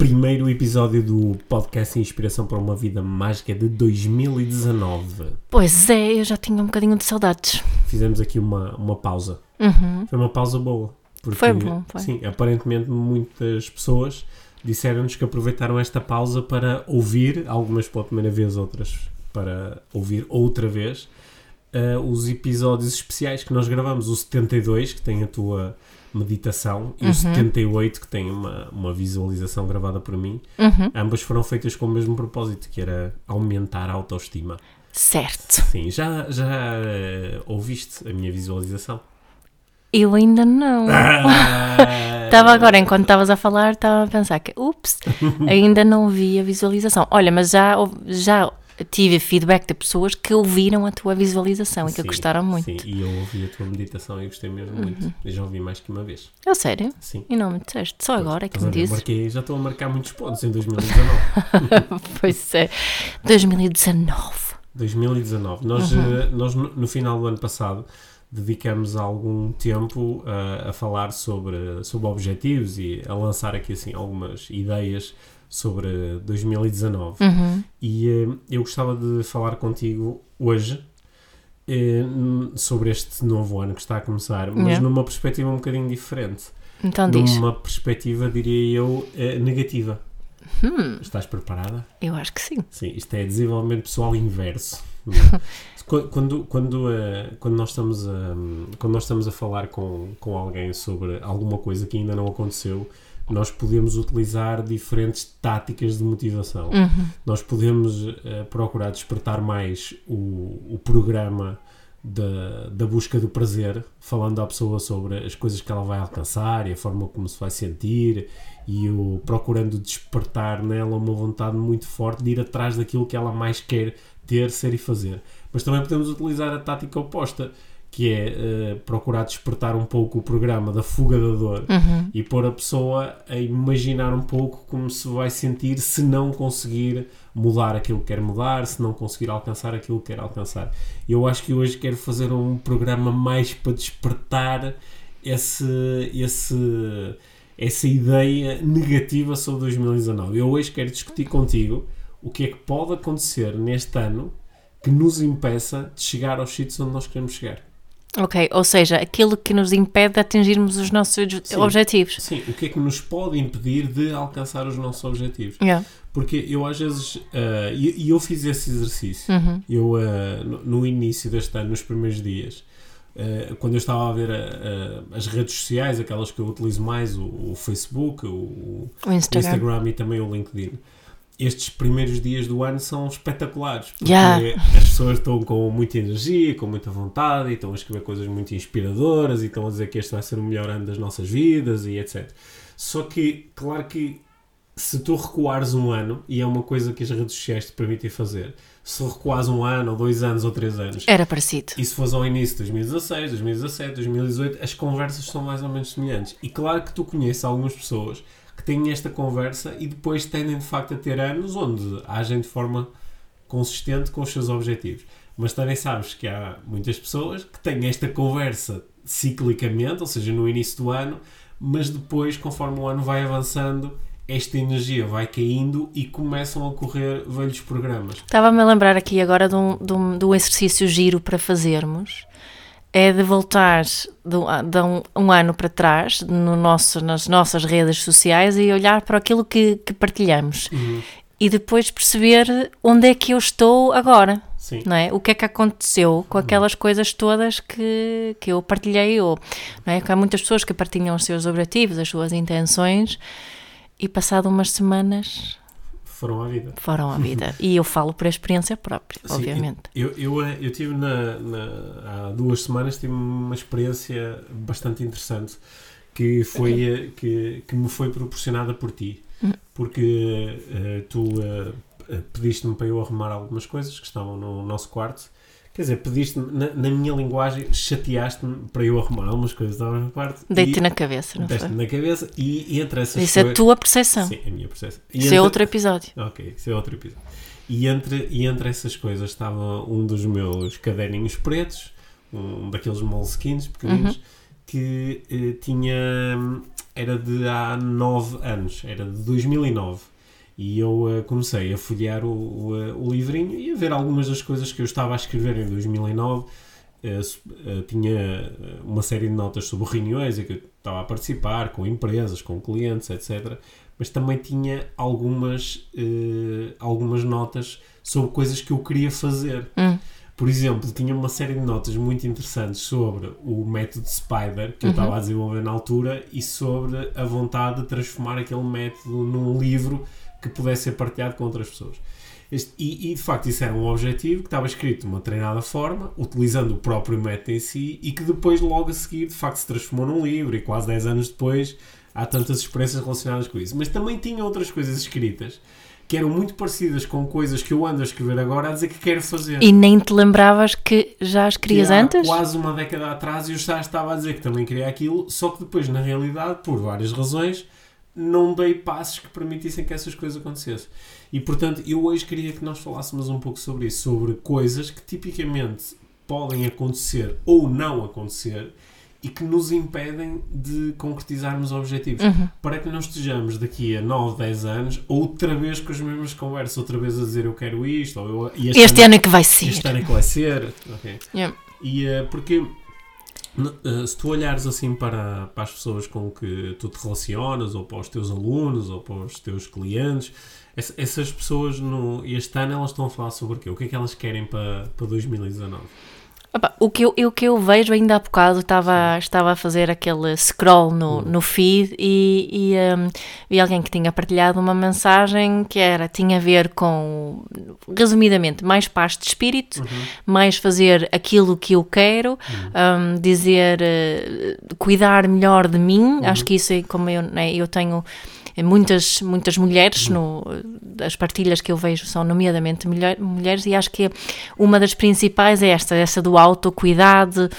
Primeiro episódio do podcast Inspiração para uma Vida Mágica de 2019. Pois é, eu já tinha um bocadinho de saudades. Fizemos aqui uma, uma pausa. Uhum. Foi uma pausa boa. Porque, Foi bom, foi. Sim, aparentemente muitas pessoas disseram-nos que aproveitaram esta pausa para ouvir, algumas pela primeira vez, outras para ouvir outra vez, eh, os episódios especiais que nós gravamos. O 72, que tem a tua meditação, e o 78, que tem uma, uma visualização gravada por mim. Uhum. Ambas foram feitas com o mesmo propósito, que era aumentar a autoestima. Certo. Sim, já, já eh, ouviste a minha visualização? Eu ainda não. Ah! Estava agora, enquanto estavas a falar, estava a pensar que, ups, ainda não vi a visualização. Olha, mas já, já tive feedback de pessoas que ouviram a tua visualização e que Sim, gostaram muito. Sim, e eu ouvi a tua meditação e gostei mesmo muito. Eu já ouvi mais que uma vez. É sério? Sim. E não me disseste? Só agora é que me a dizes? Marquei, já estou a marcar muitos pontos em 2019. Pois é. 2019. 2019. Nós, Uhum. eh, nós no, no final do ano passado dedicamos algum tempo eh, a falar sobre, sobre objetivos e a lançar aqui assim algumas ideias sobre 2019. Uhum. E eh, eu gostava de falar contigo hoje eh, sobre este novo ano que está a começar, mas Yeah. numa perspectiva um bocadinho diferente. Então diz. Numa perspectiva, diria eu, eh, negativa. Hum, Estás preparada? eu acho que sim. Sim, isto é desenvolvimento pessoal inverso. Qu- quando, quando, quando, nós estamos a, quando nós estamos a falar com, com alguém sobre alguma coisa que ainda não aconteceu, nós podemos utilizar diferentes táticas de motivação. Uhum. Nós podemos eh, procurar despertar mais o, o programa da, da busca do prazer, falando à pessoa sobre as coisas que ela vai alcançar e a forma como se vai sentir, e o, procurando despertar nela uma vontade muito forte de ir atrás daquilo que ela mais quer ter, ser e fazer. Mas também podemos utilizar a tática oposta, que é eh, procurar despertar um pouco o programa da fuga da dor Uhum. e pôr a pessoa a imaginar um pouco como se vai sentir se não conseguir mudar aquilo que quer mudar, se não conseguir alcançar aquilo que quer alcançar. Eu acho que hoje quero fazer um programa mais para despertar esse, esse, essa ideia negativa sobre 2019. Eu hoje quero discutir contigo o que é que pode acontecer neste ano que nos impeça de chegar aos sítios onde nós queremos chegar. Ok, ou seja, aquilo que nos impede de atingirmos os nossos Sim. objetivos. Sim, o que é que nos pode impedir de alcançar os nossos objetivos? Yeah. Porque eu às vezes, ah, e, e eu fiz esse exercício, Uhum. eu ah, no, no início deste ano, nos primeiros dias, ah, quando eu estava a ver ah, ah, as redes sociais, aquelas que eu utilizo mais, o, o Facebook, o, o O Instagram. Instagram e também o LinkedIn. Estes primeiros dias do ano são espetaculares porque Yeah. as pessoas estão com muita energia, com muita vontade e estão a escrever coisas muito inspiradoras e estão a dizer que este vai ser o melhor ano das nossas vidas e etc. Só que, claro que se tu recuares um ano, e é uma coisa que as redes sociais te permitem fazer, se recuares um ano, ou dois anos, ou três anos, Era parecido. e se fosse ao início de 2016, 2017, 2018, as conversas são mais ou menos semelhantes. E claro que tu conheces algumas pessoas que têm esta conversa e depois tendem de facto a ter anos onde agem de forma consistente com os seus objetivos. Mas também sabes que há muitas pessoas que têm esta conversa ciclicamente, ou seja, no início do ano, mas depois, conforme o ano vai avançando, esta energia vai caindo e começam a ocorrer velhos programas. Estava-me a lembrar aqui agora de um, de, um, de um exercício giro para fazermos. É de voltar de, um, de um, um ano para trás no nosso, nas nossas redes sociais e olhar para aquilo que, que partilhamos. E depois perceber onde é que eu estou agora. Sim. Não é? O que é que aconteceu com aquelas coisas todas que, que eu partilhei? Ou, não é? Que há muitas pessoas que partilham os seus objetivos, as suas intenções, e passado umas semanas Foram à vida. foram à vida. E eu falo por experiência própria, Sim, obviamente. Eu, eu, eh, eu tive na, na- há duas semanas tive uma experiência bastante interessante que foi, eh, que, que me foi proporcionada por ti. Hum. Porque eh, tu eh, pediste-me para eu arrumar algumas coisas que estavam no nosso quarto. Quer dizer, pediste-me, na, na minha linguagem, chateaste-me para eu arrumar algumas coisas estavam no quarto. Deite na cabeça, não deste-me foi? na cabeça e, e entre essas Isso é a coisas- tua percepção. Sim, a minha percepção. E Isso entre- é outro episódio. Ok, isso é outro episódio. E entre, e entre essas coisas estava um dos meus caderninhos pretos, um daqueles moleskins pequeninos, Uhum. que eh, tinha. era de há 9 anos, era de 2009. E eu eh, comecei a folhear o, o, eh, o livrinho e a ver algumas das coisas que eu estava a escrever em 2009. Eh, su- eh, tinha uma série de notas sobre reuniões em que eu estava a participar, com empresas, com clientes, etc. Mas também tinha algumas, algumas notas sobre coisas que eu queria fazer. Hum. Por exemplo, tinha uma série de notas muito interessantes sobre o método Spider que eu Uhum. estava a desenvolver na altura e sobre a vontade de transformar aquele método num livro que pudesse ser partilhado com outras pessoas. Este- e, e, de facto isso era um objetivo que estava escrito de uma treinada forma, utilizando o próprio método em si e que depois, logo a seguir, de facto se transformou num livro e quase 10 anos depois há tantas experiências relacionadas com isso. Mas também tinha outras coisas escritas que eram muito parecidas com coisas que eu ando a escrever agora a dizer que quero fazer. E nem te lembravas que já as querias Que antes? quase uma década atrás eu já estava a dizer que também queria aquilo, só que depois, na realidade, por várias razões, não dei passos que permitissem que essas coisas acontecessem. E portanto, eu hoje queria que nós falássemos um pouco sobre isso, sobre coisas que tipicamente podem acontecer ou não acontecer e que nos impedem de concretizarmos objetivos. Uhum. Para que não estejamos daqui a 9, 10 anos outra vez com as mesmas conversas, outra vez a dizer eu quero isto, ou eu, e Este ano é que vai ser. este ano é que vai ser. Ok. Yeah. E eh, porque se tu olhares assim para, para as pessoas com que tu te relacionas, ou para os teus alunos, ou para os teus clientes, ess- essas pessoas no, este ano elas estão a falar sobre o quê? O que é que elas querem para, para 2019? Opa, o, que eu, o que eu vejo ainda há bocado, estava, estava a fazer aquele scroll no, no feed e, e um, vi alguém que tinha partilhado uma mensagem que era, tinha a ver com, resumidamente, mais paz de espírito, mais fazer aquilo que eu quero, um, dizer, eh, cuidar melhor de mim, acho que isso é como eu, né, eu tenho muitas, muitas mulheres, no, as partilhas que eu vejo são nomeadamente mulher, mulheres, e acho que uma das principais é esta, essa do autocuidado,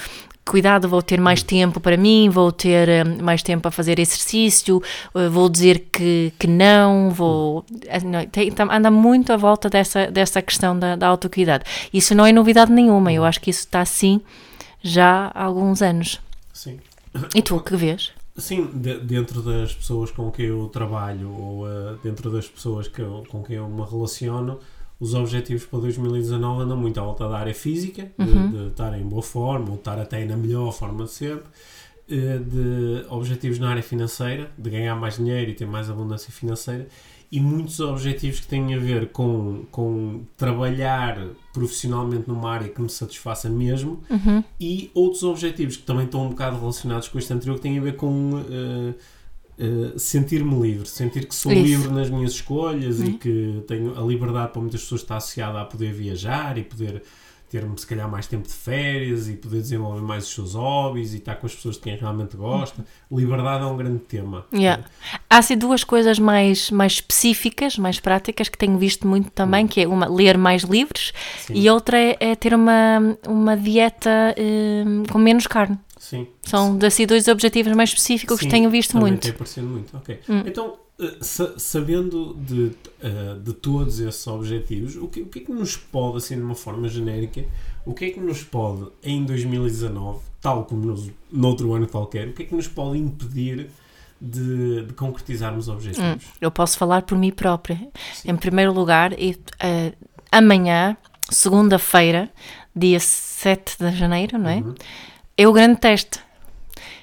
cuidado, vou ter mais tempo para mim, vou ter eh, mais tempo a fazer exercício, eh, vou dizer que, que não, vou... eh, tem- tam- anda muito à volta dessa, dessa questão da, da autocuidado. Isso não é novidade nenhuma, eu acho que isso está assim já há alguns anos. Sim. E tu, o que vês? Sim, de- dentro das pessoas com quem eu trabalho ou eh, dentro das pessoas que eu- com quem eu me relaciono, os objetivos para 2019 andam muito à volta da área física, de- Uhum. de, estar em boa forma ou estar até na melhor forma de sempre, eh, de objetivos na área financeira, de ganhar mais dinheiro e ter mais abundância financeira, e muitos objetivos que têm a ver com, com trabalhar profissionalmente numa área que me satisfaça mesmo Uhum. e outros objetivos que também estão um bocado relacionados com este anterior que têm a ver com eh, eh, sentir-me livre, sentir que sou Isso. livre nas minhas escolhas e Uhum. que tenho a liberdade para muitas pessoas está associada a poder viajar e poder ter se calhar mais tempo de férias e poder desenvolver mais os seus hobbies e estar com as pessoas de quem realmente gosta. Liberdade é um grande tema. Yeah. Há assim duas coisas mais, mais específicas, mais práticas que tenho visto muito também, que é uma ler mais livros Sim. e outra é, é ter uma, uma dieta hum, com menos carne. Sim. São assim dois objetivos mais específicos Sim, que tenho visto muito. tem aparecido muito, ok. Hum. Então, eh, sabendo de, eh, de todos esses objetivos, o que, o que é que nos pode, assim, de uma forma genérica, o que é que nos pode, em 2019, tal como nos, noutro ano qualquer, o que é que nos pode impedir de, de concretizarmos Hum, objetivos? eu posso falar por mim própria. Em primeiro lugar, eh, amanhã, segunda-feira, dia 7 de janeiro, não é? Uhum. É o grande teste.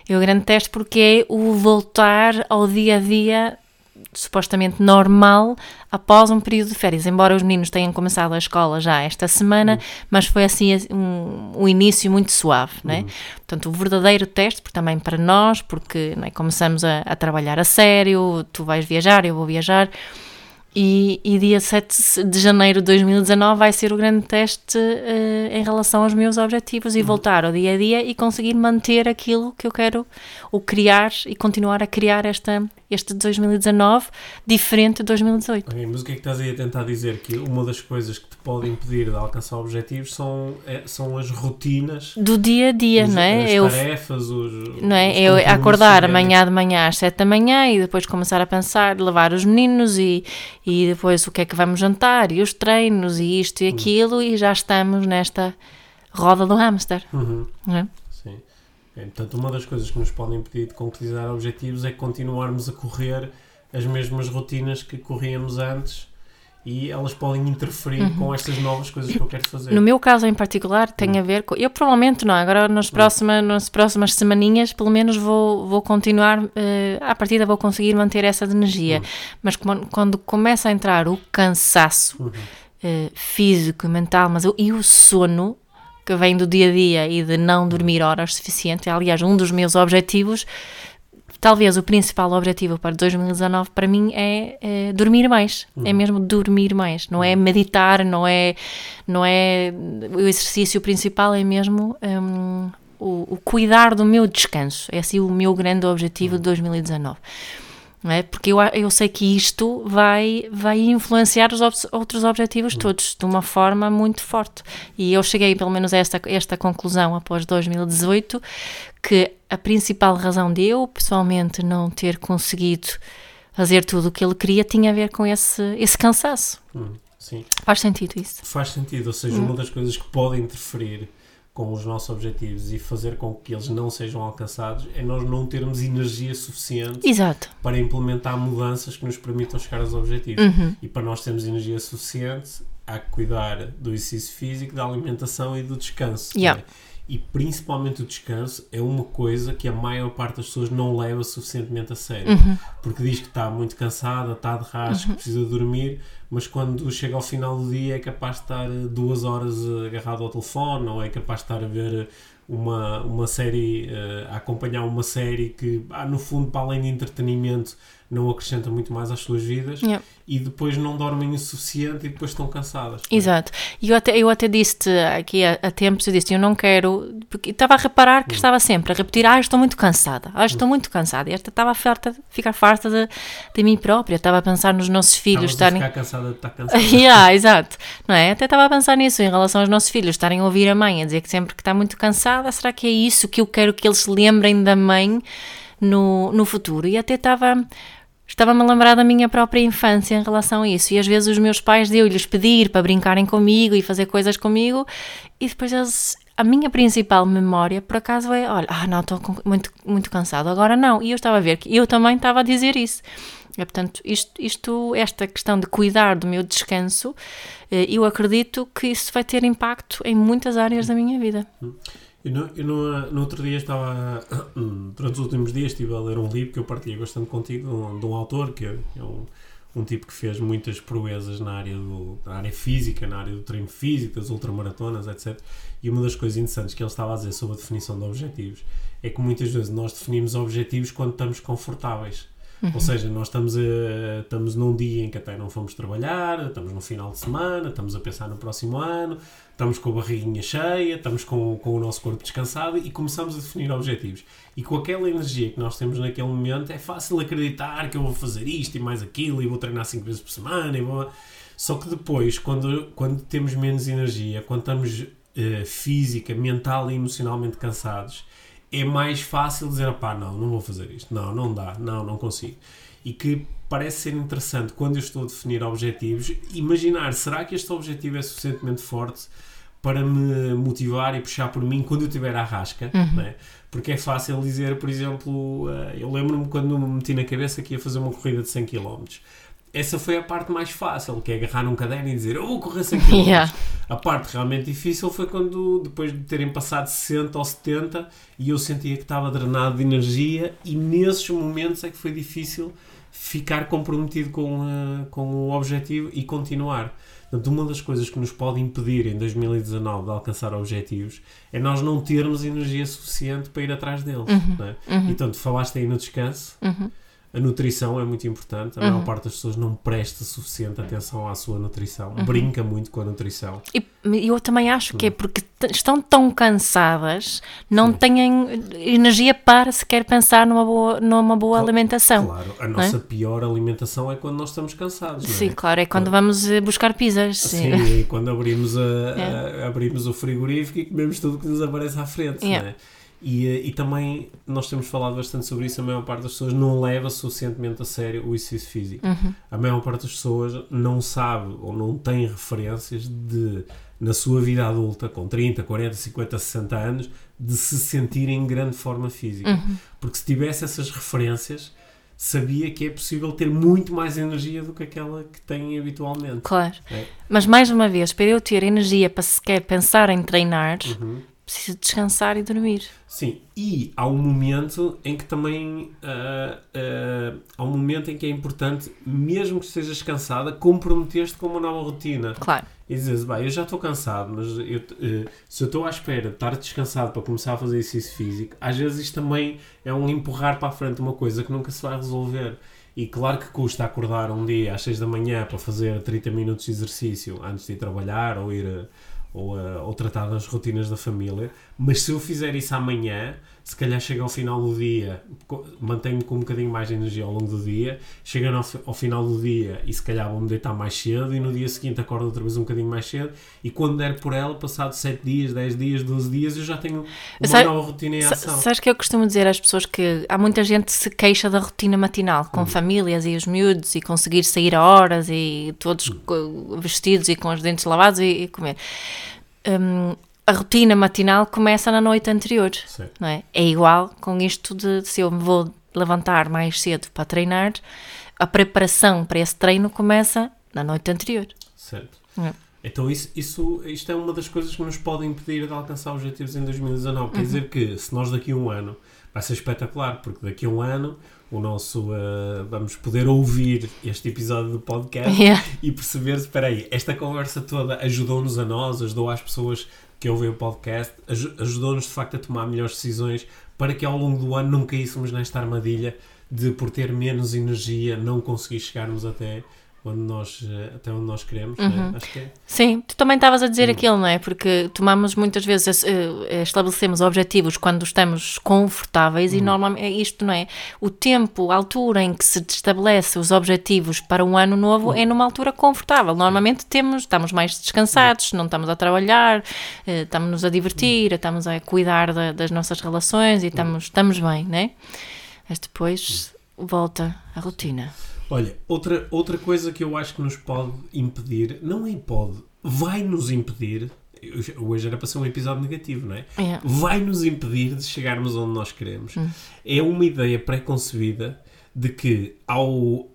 É o grande teste porque é o voltar ao dia a dia supostamente normal após um período de férias. Embora os meninos tenham começado a escola já esta semana, mas foi assim um, um início muito suave, não é? Portanto, o verdadeiro teste, porque também para nós, porque é, começamos a, a trabalhar a sério, tu vais viajar, eu vou viajar, E, e dia 7 de janeiro de 2019 vai ser o grande teste uh, em relação aos meus objetivos e uhum. voltar ao dia a dia e conseguir manter aquilo que eu quero, ou criar e continuar a criar esta, este 2019 diferente de 2018. Okay, mas o que é que estás aí a tentar dizer? Que uma das coisas que te pode impedir de alcançar objetivos são, é, são as rotinas do dia a dia, os, não é? As eu, tarefas, os, não é? Eu acordar amanhã de manhã às 7 da manhã e depois começar a pensar, levar os meninos e e depois o que é que vamos jantar, e os treinos, e isto e uhum. aquilo, uhum. e já estamos nesta roda do hamster. Uhum. É? É, portanto, uma das coisas que nos podem impedir de concretizar objetivos é continuarmos a correr as mesmas rotinas que corríamos antes e elas podem interferir uhum. com estas novas coisas que eu quero fazer. No meu caso em particular tem uhum. a ver com... Eu provavelmente não, agora nas uhum. próximas, nas próximas semaninhas pelo menos vou, vou continuar, uh, à partida vou conseguir manter essa energia, uhum. mas como, quando começa a entrar o cansaço uh, físico e mental mas, e o sono que vem do dia a dia e de não dormir horas suficiente, aliás um dos meus objetivos talvez o principal objetivo para 2019 para mim é, é dormir mais. Uhum. É mesmo dormir mais. Não é meditar, não é, não é. O exercício principal é mesmo um, o, o, cuidar do meu descanso. É assim o meu grande objetivo uhum. de 2019. Não é? Porque eu, eu sei que isto vai, vai influenciar os ob outros objetivos todos de uma forma muito forte. E eu cheguei, pelo menos, a esta, esta conclusão após 2018, que a principal razão de eu, pessoalmente, não ter conseguido fazer tudo o que ele queria tinha a ver com esse, esse cansaço. Hum. Faz sentido isso? Faz sentido, ou seja, hum. uma das coisas que pode interferir com os nossos objetivos e fazer com que eles não sejam alcançados é nós não termos energia suficiente Exato. para implementar mudanças que nos permitam chegar aos objetivos. Uhum. E para nós termos energia suficiente, há que cuidar do exercício físico, da alimentação e do descanso. Yeah. Né? E principalmente o descanso é uma coisa que a maior parte das pessoas não leva suficientemente a sério. Uhum. Porque diz que está muito cansada, está de rasco, uhum. precisa dormir, mas quando chega ao final do dia é capaz de estar duas horas agarrado ao telefone ou é capaz de estar a ver uma, uma série, uh, a acompanhar uma série que, ah, no fundo, para além de entretenimento, não acrescenta muito mais às suas vidas yeah. e depois não dormem o suficiente e depois estão cansadas. Exato. E eu até, eu até disse aqui há, há tempos, eu disse, eu não quero, porque estava a reparar que hum. estava sempre a repetir, ah, estou muito cansada, ah, estou hum. muito cansada. E esta estava a farta, ficar farta de, de mim própria, estava a pensar nos nossos filhos estarem... a ficar cansada de estar cansada. yeah, exato. Não é? Até estava a pensar nisso, em relação aos nossos filhos, estarem a ouvir a mãe, a dizer que sempre que está muito cansada, será que é isso que eu quero que eles se lembrem da mãe no, no futuro? E até estava Estava-me a lembrar da minha própria infância em relação a isso. E às vezes os meus pais deu-lhes pedir para brincarem comigo e fazer coisas comigo, e depois eles. A minha principal memória, por acaso, é: olha, ah, não, estou muito, muito cansado, agora não. E eu estava a ver que eu também estava a dizer isso. Portanto, isto, isto, esta questão de cuidar do meu descanso, eh, eu acredito que isso vai ter impacto em muitas áreas da minha vida. Eu, no, eu no, no, outro dia estava, durante os últimos dias, estive a ler um livro que eu partilhei bastante contigo, de um, de um autor que é, é um, um tipo que fez muitas proezas na área, do, na área física, na área do treino físico, das ultramaratonas, etc. E uma das coisas interessantes que ele estava a dizer sobre a definição de objetivos é que muitas vezes nós definimos objetivos quando estamos confortáveis. Uhum. Ou seja, nós estamos, a, estamos num dia em que até não fomos trabalhar, estamos no final de semana, estamos a pensar no próximo ano, estamos com a barriguinha cheia, estamos com, com o nosso corpo descansado e começamos a definir objetivos. E com aquela energia que nós temos naquele momento, é fácil acreditar que eu vou fazer isto e mais aquilo e vou treinar 5 vezes por semana. E vou... Só que depois, quando, quando temos menos energia, quando estamos uh, física, mental e emocionalmente cansados, é mais fácil dizer, pá, não, não vou fazer isto, não, não dá, não, não consigo. E que parece ser interessante quando eu estou a definir objetivos, imaginar, será que este objetivo é suficientemente forte para me motivar e puxar por mim quando eu estiver à rasca, uhum. né? porque é fácil dizer, por exemplo, eh, eu lembro-me quando me meti na cabeça que ia fazer uma corrida de 100 km essa foi a parte mais fácil, que é agarrar um caderno e dizer, eu vou correr 100 km. Yeah. A parte realmente difícil foi quando, depois de terem passado 60 ou 70, e eu sentia que estava drenado de energia, e nesses momentos é que foi difícil ficar comprometido com, uh, com o objetivo e continuar. Portanto, uma das coisas que nos pode impedir em 2019 de alcançar objetivos é nós não termos energia suficiente para ir atrás deles. Uhum, é? uhum. Então, falaste aí no descanso. Uhum A nutrição é muito importante. A Uhum. maior parte das pessoas não presta suficiente atenção à sua nutrição. Brinca muito com a nutrição. E eu também acho que é porque estão tão cansadas, não têm energia para sequer pensar numa boa, numa boa Cla- alimentação. Claro, a nossa pior alimentação é quando nós estamos cansados, é? Sim, claro, é quando vamos eh, buscar pizzas. Sim. Sim, e quando abrimos, a, É. a- abrimos o frigorífico e comemos tudo que nos aparece à frente, não é? E, eh, e também nós temos falado bastante sobre isso, a maior parte das pessoas não leva suficientemente a sério o exercício físico. Uhum. A maior parte das pessoas não sabe ou não tem referências de, na sua vida adulta, com 30, 40, 50, 60 anos, de se sentir em grande forma física. Uhum. Porque se tivesse essas referências, sabia que é possível ter muito mais energia do que aquela que tem habitualmente. Claro. É. Mas mais uma vez, para eu ter energia para sequer pensar em treinar, Uhum. Preciso descansar e dormir. Sim, e há um momento em que também ah, ah, há um momento em que é importante, mesmo que estejas cansada, comprometer-te com uma nova rotina. Claro. E dizes, bem, eu já estou cansado, mas eu, eh, se eu estou à espera de estar descansado para começar a fazer exercício físico, às vezes isto também é um empurrar para a frente uma coisa que nunca se vai resolver. E claro que custa acordar um dia às 6 da manhã para fazer 30 minutos de exercício antes de ir trabalhar ou ir ou, a- ou tratar das rotinas da família, mas se eu fizer isso amanhã, se calhar chega ao final do dia, co- mantenho com um bocadinho mais de energia ao longo do dia, chega ao, ao final do dia e se calhar vou-me deitar mais cedo e no dia seguinte acordo outra vez um bocadinho mais cedo e quando der por ela, passado 7 dias, 10 dias, 12 dias, eu já tenho uma Sabe- nova rotina em ação. Sabes que eu costumo dizer às pessoas que há muita gente que se queixa da rotina matinal, Hum. com famílias e os miúdos e conseguir sair a horas e todos co- vestidos e com os dentes lavados e, e comer. Hum, a rotina matinal começa na noite anterior, Certo, não é? É igual com isto de se eu me vou levantar mais cedo para treinar, a preparação para esse treino começa na noite anterior. certo. É. Então isso, isso, isto é uma das coisas que nos pode impedir de alcançar objetivos em 2019. Quer dizer que se nós daqui a um ano vai ser espetacular, porque daqui a um ano o nosso eh, vamos poder ouvir este episódio do podcast Yeah. e perceber, espera aí, esta conversa toda ajudou-nos a nós, ajudou às pessoas que ouvem o podcast, aju- ajudou-nos de facto a tomar melhores decisões para que ao longo do ano não caíssemos nesta armadilha de por ter menos energia não conseguir chegarmos até onde nós, eh, até onde nós queremos. né? Acho que é. Sim, tu também estavas a Hum. dizer aquilo, não é? Porque tomamos muitas vezes, eh, estabelecemos objetivos quando estamos confortáveis Hum. e normalmente é isto, não é? O tempo, a altura em que se estabelece os objetivos para um ano Hum. novo é numa altura confortável. Normalmente temos, estamos mais descansados, não estamos a trabalhar, eh, estamos-nos a divertir, estamos a cuidar da- das nossas relações e estamos, estamos bem, não é? Mas depois volta a rotina. Olha, outra, outra coisa que eu acho que nos pode impedir, não é pode, vai nos impedir, hoje era para ser um episódio negativo, não é? É. Vai nos impedir de chegarmos onde nós queremos. É uma ideia pré-concebida de que ao.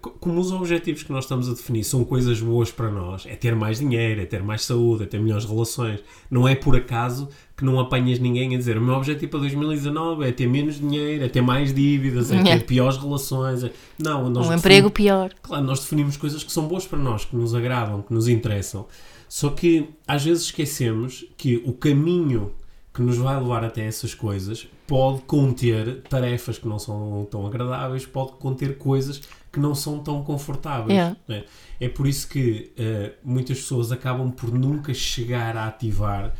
co- como os objetivos que nós estamos a definir são coisas boas para nós, é ter mais dinheiro, é ter mais saúde, é ter melhores relações, não é por acaso que não apanhas ninguém a dizer o meu objetivo para 2019 é ter menos dinheiro, é ter mais dívidas, é ter piores relações. é- Não, nós Um emprego pior. Claro, nós definimos coisas que são boas para nós, que nos agradam, que nos interessam. Só que às vezes esquecemos que o caminho que nos vai levar até essas coisas pode conter tarefas que não são tão agradáveis, pode conter coisas que não são tão confortáveis. Né? É por isso que eh, muitas pessoas acabam por nunca chegar a ativar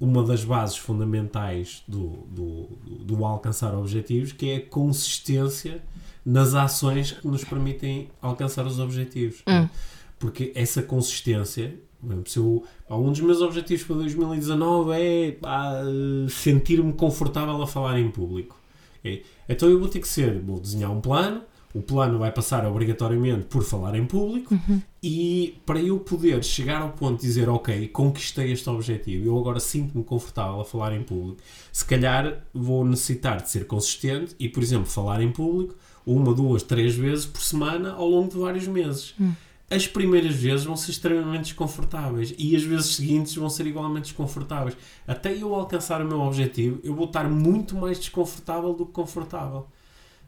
uma das bases fundamentais do, do, do, alcançar objetivos, que é a consistência nas ações que nos permitem alcançar os objetivos. Hum. Porque essa consistência, se eu, um dos meus objetivos para 2019 é sentir-me confortável a falar em público. Ok? Então eu vou ter que ser, vou desenhar um plano, o plano vai passar obrigatoriamente por falar em público e para eu poder chegar ao ponto de dizer ok, conquistei este objetivo, eu agora sinto-me confortável a falar em público, se calhar vou necessitar de ser consistente e, por exemplo, falar em público uma, duas, três vezes por semana ao longo de vários meses. As primeiras vezes vão ser extremamente desconfortáveis e as vezes seguintes vão ser igualmente desconfortáveis. Até eu alcançar o meu objetivo, eu vou estar muito mais desconfortável do que confortável.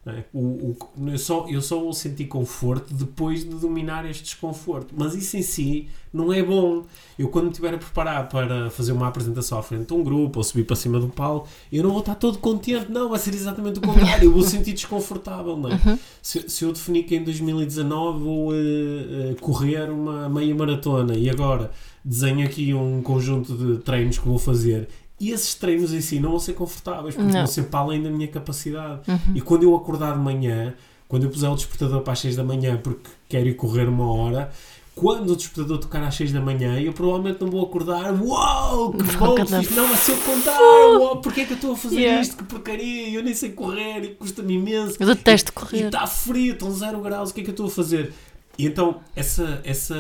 É? o, o- eu, só, eu só vou sentir conforto depois de dominar este desconforto. Mas isso em si não é bom. Eu, quando me estiver a preparar para fazer uma apresentação à frente de um grupo ou subir para cima do palco, eu não vou estar todo contente, não, vai ser exatamente o contrário. Eu vou sentir desconfortável. Não é? se, se eu definir que em 2019 vou eh, eh, correr uma meia maratona e agora desenho aqui um conjunto de treinos que vou fazer. E esses treinos em si não vão ser confortáveis, porque Não. vão ser para além da minha capacidade. E quando eu acordar de manhã, quando eu puser o despertador para as 6 da manhã porque quero ir correr uma hora, quando o despertador tocar às 6 da manhã, eu provavelmente não vou acordar. Uau, que bom! Não, vai ser o contrário! Uau, porquê é que eu estou a fazer Yeah. isto? Que porcaria! Eu nem sei correr e custa-me imenso. Eu detesto E correr. está frio, estão 0 graus, o que é que eu estou a fazer? E então, essa, essa,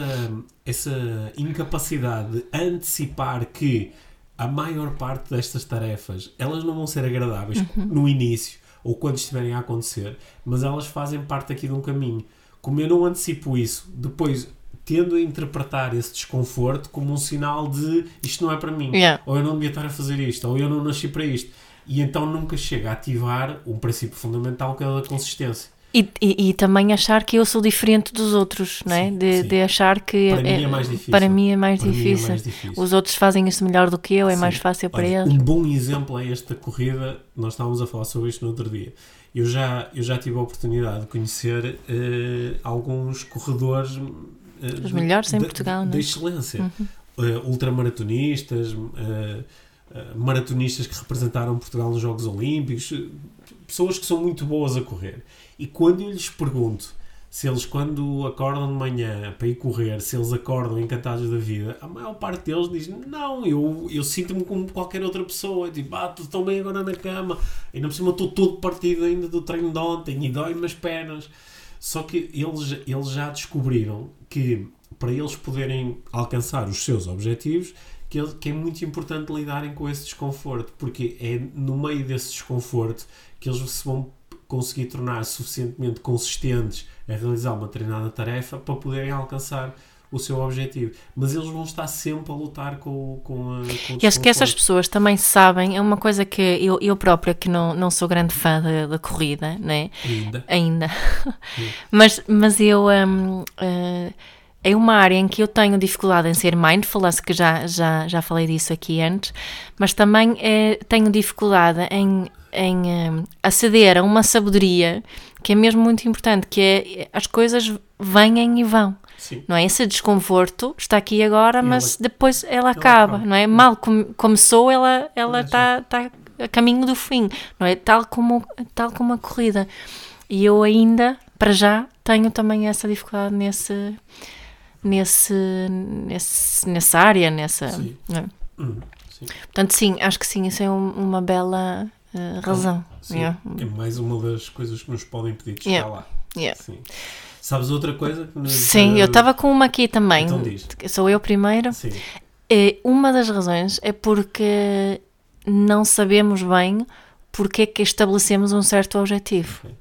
essa incapacidade de antecipar que a maior parte destas tarefas, elas não vão ser agradáveis Uhum. no início ou quando estiverem a acontecer, mas elas fazem parte aqui de um caminho. Como eu não antecipo isso, depois tendo a interpretar esse desconforto como um sinal de isto não é para mim, Yeah. ou eu não devia estar a fazer isto, ou eu não nasci para isto. E então nunca chega a ativar um princípio fundamental que é o da consistência. E, e, e também achar que eu sou diferente dos outros, não é? Sim, De, sim. de achar que Para mim é mais difícil. para mim é mais Para é difícil. mais difícil. Os outros fazem isso melhor do que eu, é mais Sim. fácil para Olha, eles. Um bom exemplo é esta corrida, nós estávamos a falar sobre isto no outro dia. Eu já, eu já tive a oportunidade de conhecer eh, alguns corredores eh, Os de- melhores em de- Portugal, de, não é? de excelência. Eh, ultramaratonistas, eh, eh, maratonistas que representaram Portugal nos Jogos Olímpicos, pessoas que são muito boas a correr. E quando eu lhes pergunto se eles, quando acordam de manhã para ir correr, se eles acordam encantados da vida, a maior parte deles diz: Não, eu, eu sinto-me como qualquer outra pessoa. Tipo, ah, estou bem agora na cama, ainda por cima estou todo partido ainda do treino de ontem e dói-me as pernas. Só que eles, eles já descobriram que para eles poderem alcançar os seus objetivos, que, que é muito importante lidarem com esse desconforto, porque é no meio desse desconforto que eles se vão conseguir tornar suficientemente consistentes a realizar uma determinada tarefa para poderem alcançar o seu objetivo. Mas eles vão estar sempre a lutar com, com, a, com E acho que essas pessoas também sabem, é uma coisa que eu, eu própria, que não, não sou grande fã da, da corrida, né? Ainda. ainda, mas, mas eu. hum, eh, é uma área em que eu tenho dificuldade em ser mindful, acho que já, já, já falei disso aqui antes, mas também eh, tenho dificuldade em, em hum, aceder a uma sabedoria que é mesmo muito importante, que é as coisas vêm e vão. Sim. Não é? Esse desconforto está aqui agora, E mas ela- depois ela acaba, acaba. não é? Mal com- começou, ela ela Ela está tá a caminho do fim, não é? Tal como tal como a corrida. E eu ainda, para já, tenho também essa dificuldade nesse nesse, nesse nessa área, nessa. Sim. não é? Hum, sim. Portanto, sim, acho que sim, isso é um- uma bela eh, razão. Sim. Yeah. É mais uma das coisas que nos podem pedir de chegar Yeah. lá. Yeah. Sim. Sabes outra coisa? Sim, eu estava com uma aqui também. Então diz. Sou eu primeiro. Sim. É, uma das razões é porque não sabemos bem porque é que estabelecemos um certo objetivo. Ok.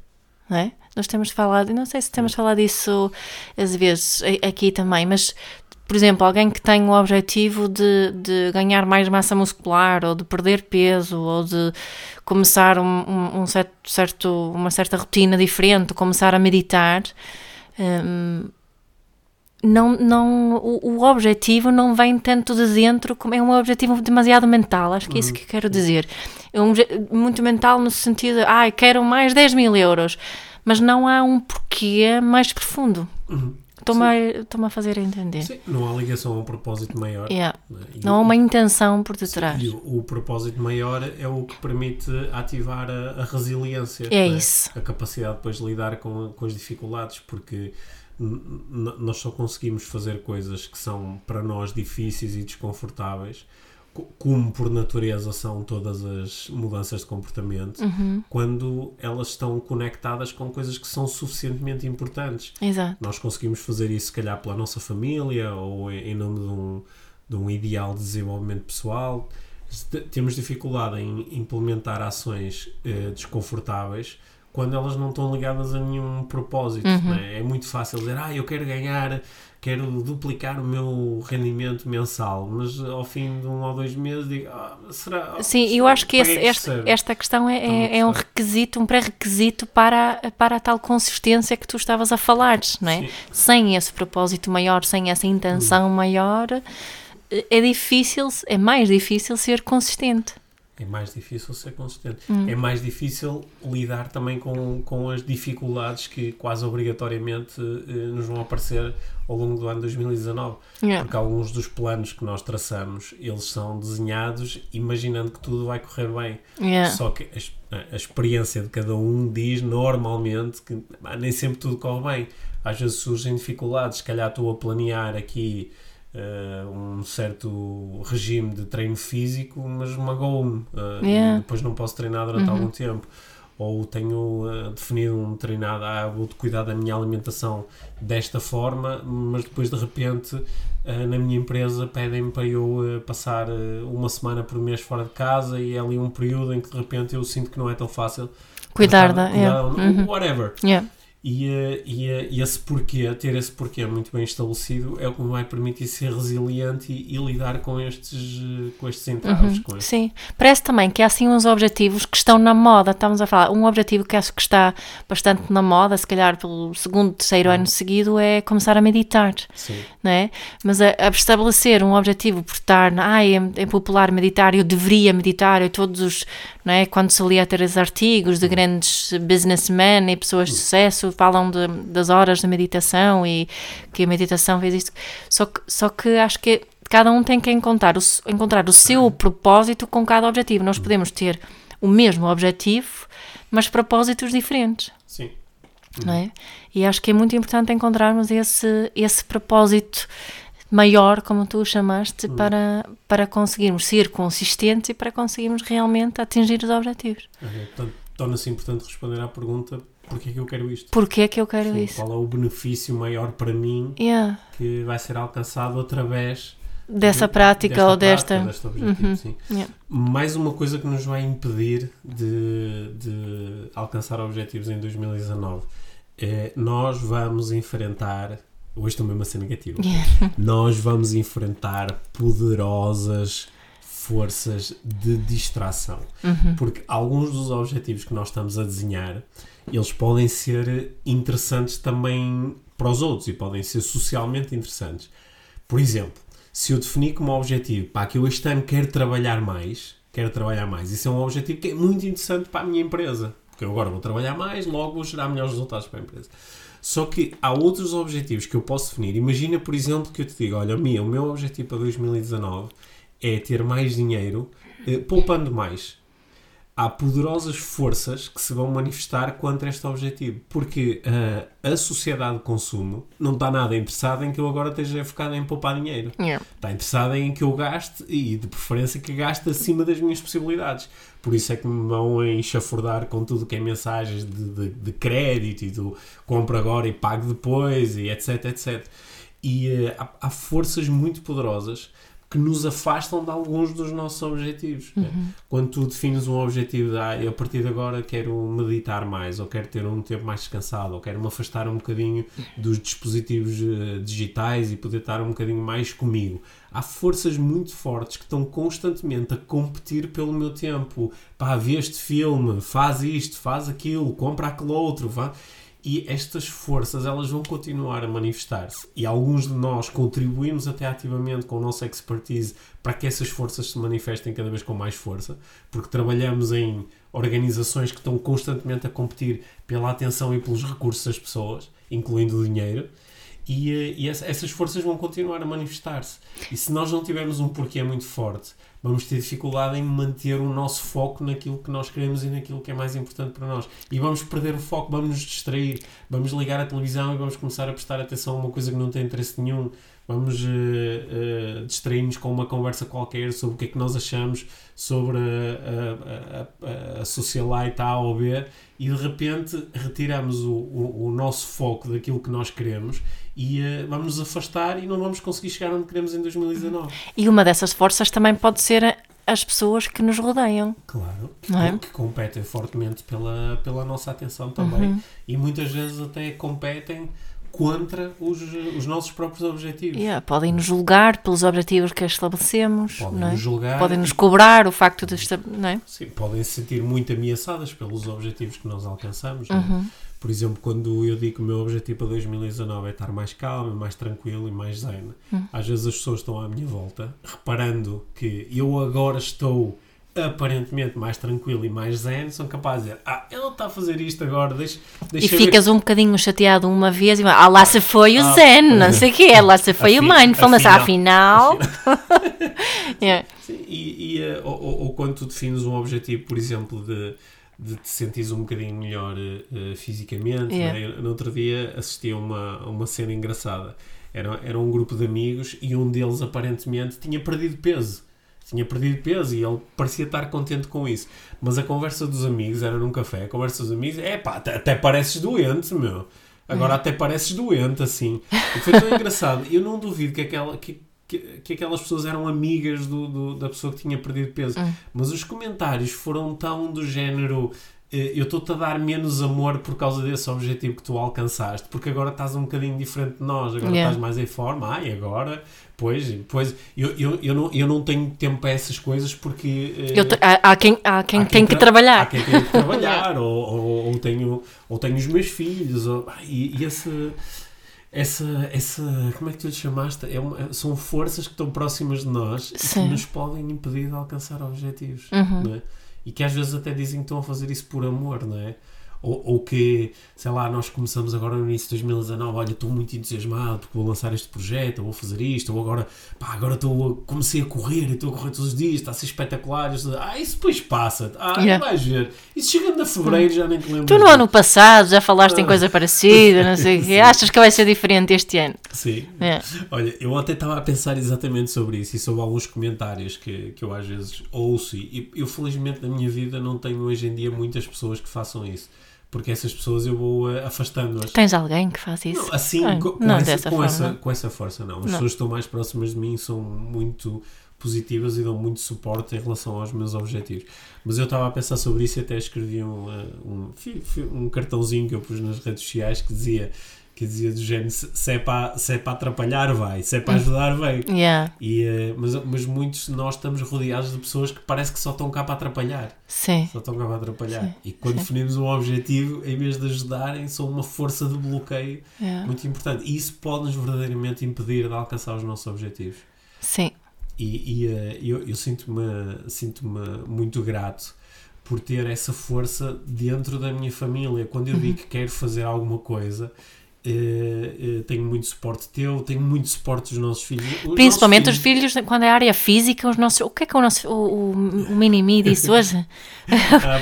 Não é? Nós temos falado, e não sei se temos falado disso às vezes aqui também, mas por exemplo, alguém que tem o objetivo de, de ganhar mais massa muscular ou de perder peso ou de começar um, um- um certo, certo- uma certa rotina diferente, começar a meditar, hum, não, não, o, o objetivo não vem tanto de dentro, como é um objetivo demasiado mental, acho que é isso que eu quero dizer. É um muito mental no sentido de, ah, quero mais 10 mil euros, mas não há um porquê mais profundo. Uhum. Estou-me a, a fazer entender. Sim, não há ligação a um propósito maior. Yeah. né? Não há uma intenção por detrás. E o, o propósito maior é o que permite ativar a, a resiliência. É né? isso. A capacidade depois de lidar com, com as dificuldades, porque nós só conseguimos fazer coisas que são para nós difíceis e desconfortáveis, co- como por natureza são todas as mudanças de comportamento, Uhum, quando elas estão conectadas com coisas que são suficientemente importantes. exato. Nós conseguimos fazer isso, se calhar, pela nossa família ou em, nome de um, de um ideal de desenvolvimento pessoal. Temos dificuldade em implementar ações eh, desconfortáveis quando elas não estão ligadas a nenhum propósito. né? É muito fácil dizer, ah, eu quero ganhar, quero duplicar o meu rendimento mensal, mas ao fim de um ou dois meses digo, ah, será? Sim, eu acho que esse- é esta, esta questão é, Então, é, é um requisito, um pré-requisito para, a- para a tal consistência que tu estavas a falar, não é? Sim. Sem esse propósito maior, sem essa intenção maior, eh, é difícil, é mais difícil ser consistente. É mais difícil ser consistente. Hum. É mais difícil lidar também com, com as dificuldades que quase obrigatoriamente eh, nos vão aparecer ao longo do ano 2019. Yeah. Porque alguns dos planos que nós traçamos, eles são desenhados imaginando que tudo vai correr bem. Yeah. Só que a- a experiência de cada um diz normalmente que ah, nem sempre tudo corre bem. Às vezes surgem dificuldades, se calhar estou a planear aqui eh, um certo regime de treino físico, mas magoou-me. e Yeah. depois não posso treinar durante algum tempo. Ou tenho eh, definido um treinado, ah, vou cuidar da minha alimentação desta forma, mas depois de repente na minha empresa pedem-me para eu passar uma semana por mês fora de casa e é ali um período em que de repente eu sinto que não é tão fácil Cuidar da. yeah. Uhum. whatever. Yeah. E, eh, e, eh, e esse porquê, ter esse porquê muito bem estabelecido é o que me vai permitir ser resiliente e, e lidar com estes, eh, com estes entraves. Uhum, Com estes- Sim, parece também que há assim uns objetivos que estão na moda. Estamos a falar, um objetivo que acho que está bastante na moda, se calhar pelo segundo, terceiro ano seguido, é começar a meditar, Sim. não é? Mas a, a estabelecer um objetivo por estar, ai, é, é popular meditar, eu deveria meditar, eu todos os, não é? Quando se até os artigos de grandes businessmen e pessoas de sucesso, falam de- das horas de meditação e que a meditação fez isto. Só que, só que acho que cada um tem que encontrar o, encontrar o seu propósito com cada objetivo. Nós podemos ter o mesmo objetivo, mas propósitos diferentes, Sim. não é? E acho que é muito importante encontrarmos esse, esse propósito maior, como tu o chamaste, para, para conseguirmos ser consistentes e para conseguirmos realmente atingir os objetivos. Ok, Portanto, torna-se importante responder à pergunta porque é que eu quero isto? Porquê é que eu quero Sim, isso? Qual é o benefício maior para mim Yeah. que vai ser alcançado através Dessa de- prática ou desta. prática, deste objetivo, Uhum. sim. Yeah. Mais uma coisa que nos vai impedir de, de alcançar objetivos em 2019 é nós vamos enfrentar. Hoje estou mesmo a ser negativo. Nós vamos enfrentar poderosas forças de distração. Porque alguns dos objetivos que nós estamos a desenhar, eles podem ser interessantes também para os outros e podem ser socialmente interessantes. Por exemplo, se eu definir como objetivo, pá, que eu este ano quero trabalhar mais, quero trabalhar mais, isso é um objetivo que é muito interessante para a minha empresa. Porque eu agora vou trabalhar mais, logo vou gerar melhores resultados para a empresa. Só que há outros objetivos que eu posso definir. Imagina, por exemplo, que eu te digo, olha, Mia, o meu objetivo para 2019 é ter mais dinheiro, eh, poupando mais há poderosas forças que se vão manifestar contra este objetivo. Porque ah, a sociedade de consumo não está nada interessada em que eu agora esteja focado em poupar dinheiro. Yeah. Está interessada em que eu gaste e, de preferência, que gaste acima das minhas possibilidades. Por isso é que me vão enxafurdar com tudo que é mensagens de, de, de crédito e do compro agora e pago depois e etc, etc. E eh, há, há forças muito poderosas que nos afastam de alguns dos nossos objetivos. né? Quando tu defines um objetivo de ah, eu a partir de agora quero meditar mais, ou quero ter um tempo mais descansado, ou quero me afastar um bocadinho dos dispositivos eh, digitais e poder estar um bocadinho mais comigo. Há forças muito fortes que estão constantemente a competir pelo meu tempo. Pá, vê este filme, faz isto, faz aquilo, compra aquele outro, vá. E estas forças elas vão continuar a manifestar-se. E alguns de nós contribuímos até ativamente com a nossa expertise para que essas forças se manifestem cada vez com mais força, porque trabalhamos em organizações que estão constantemente a competir pela atenção e pelos recursos das pessoas, incluindo o dinheiro. E, eh, e essa- essas forças vão continuar a manifestar-se. E se nós não tivermos um porquê muito forte, vamos ter dificuldade em manter o nosso foco naquilo que nós queremos e naquilo que é mais importante para nós. E vamos perder o foco, vamos nos distrair, vamos ligar a televisão e vamos começar a prestar atenção a uma coisa que não tem interesse nenhum. Vamos eh, eh, distrair-nos com uma conversa qualquer sobre o que é que nós achamos sobre a, a, a, a socialite A ou B e de repente retiramos o, o, o nosso foco daquilo que nós queremos e eh, vamos nos afastar e não vamos conseguir chegar onde queremos em 2019. E uma dessas forças também pode ser as pessoas que nos rodeiam. Claro, que, é? que competem fortemente pela, pela nossa atenção também Uhum. e muitas vezes até competem contra os, os nossos próprios objetivos. Yeah, podem nos julgar pelos objetivos que estabelecemos, Podem não é? nos julgar podem nos cobrar o facto de não é? Sim, podem se sentir muito ameaçadas pelos objetivos que nós alcançamos. é? Uhum. Por exemplo, quando eu digo que o meu objetivo para 2019 é estar mais calmo, mais tranquilo e mais zen, Uhum. às vezes as pessoas estão à minha volta, reparando que eu agora estou aparentemente mais tranquilo e mais zen, são capazes de dizer: Ah, ele está a fazer isto agora, deixa, E deixa ficas um bocadinho chateado uma vez e ah, lá se foi o Ah, Zen, não sei o quê, lá se foi o Mindfulness, afinal- afinal. Yeah. Sim, e, e, eh, ou, ou- ou quando tu defines um objetivo, por exemplo, de, de te sentires um bocadinho melhor eh, fisicamente. Yeah. né? Eu, no outro dia assisti a uma, a uma cena engraçada. Era, era um grupo de amigos e um deles aparentemente tinha perdido peso. Tinha perdido peso e ele parecia estar contente com isso. Mas a conversa dos amigos era num café. A conversa dos amigos é pá, até, até pareces doente, meu. Agora até pareces doente, assim. E foi tão engraçado. Eu não duvido que, aquela, que, que, que aquelas pessoas eram amigas do, do- da pessoa que tinha perdido peso. Mas os comentários foram tão do género. Eh, Eu estou-te a dar menos amor por causa desse objetivo que tu alcançaste, porque agora estás um bocadinho diferente de nós, agora Yeah. estás mais em forma. Ai, agora, pois, pois eu, eu, eu, não, eu não tenho tempo para essas coisas porque. eh, Eu te- há, há quem, há quem Há tem que tra- trabalhar. Há quem tem que trabalhar, ou, ou, ou tenho, ou tenho os meus filhos, ou, e, e esse, essa, essa, como é que tu lhe chamaste? É uma- são forças que estão próximas de nós e que Sim. nos podem impedir de alcançar objetivos, Uhum. não é? E que às vezes até dizem que estão a fazer isso por amor, não é? Ou, ou que, sei lá, nós começamos agora no início de 2019, olha, estou muito entusiasmado porque vou lançar este projeto, ou vou fazer isto, ou agora, pá, agora estou comecei a correr estou a correr todos os dias, está a ser espetacular. Ah, isso depois passa, ah, Yeah. vais ver. Isso chegando a fevereiro já nem te lembro. Tu no ano passado já falaste em Ah. coisa parecida, não sei o quê. Achas que vai ser diferente este ano? Sim. É. Olha, eu ontem estava a pensar exatamente sobre isso e sobre alguns comentários que, que eu às vezes ouço e eu felizmente na minha vida não tenho hoje em dia muitas pessoas que façam isso. Porque essas pessoas eu vou eh, afastando-as. Tens alguém que faz isso? Não, assim, co- com, não essa, com, essa, com essa força, não. As Não. pessoas que estão mais próximas de mim são muito positivas e dão muito suporte em relação aos meus objetivos. Mas eu estava a pensar sobre isso e até escrevi um, eh, um, um cartãozinho que eu pus nas redes sociais que dizia, que dizia do género: se é para se é para atrapalhar, vai, se é para ajudar, vem. Yeah. E, eh, mas, mas muitos de nós estamos rodeados de pessoas que parece que só estão cá para atrapalhar. Sim. Só estão cá para atrapalhar. Sim, E quando sim. definimos um objetivo, em vez de ajudarem, são uma força de bloqueio Yeah. muito importante. E isso pode-nos verdadeiramente impedir de alcançar os nossos objetivos. Sim. E, e, eh, eu, eu sinto-me sinto muito grato por ter essa força dentro da minha família. Quando eu Uhum. digo que quero fazer alguma coisa, eh, eh, tenho muito suporte teu, tenho muito suporte dos nossos filhos. Os Principalmente nossos os filhos, quando é área física, os nossos. O que é que o nosso. O, o, o mini-me disse hoje? Ah,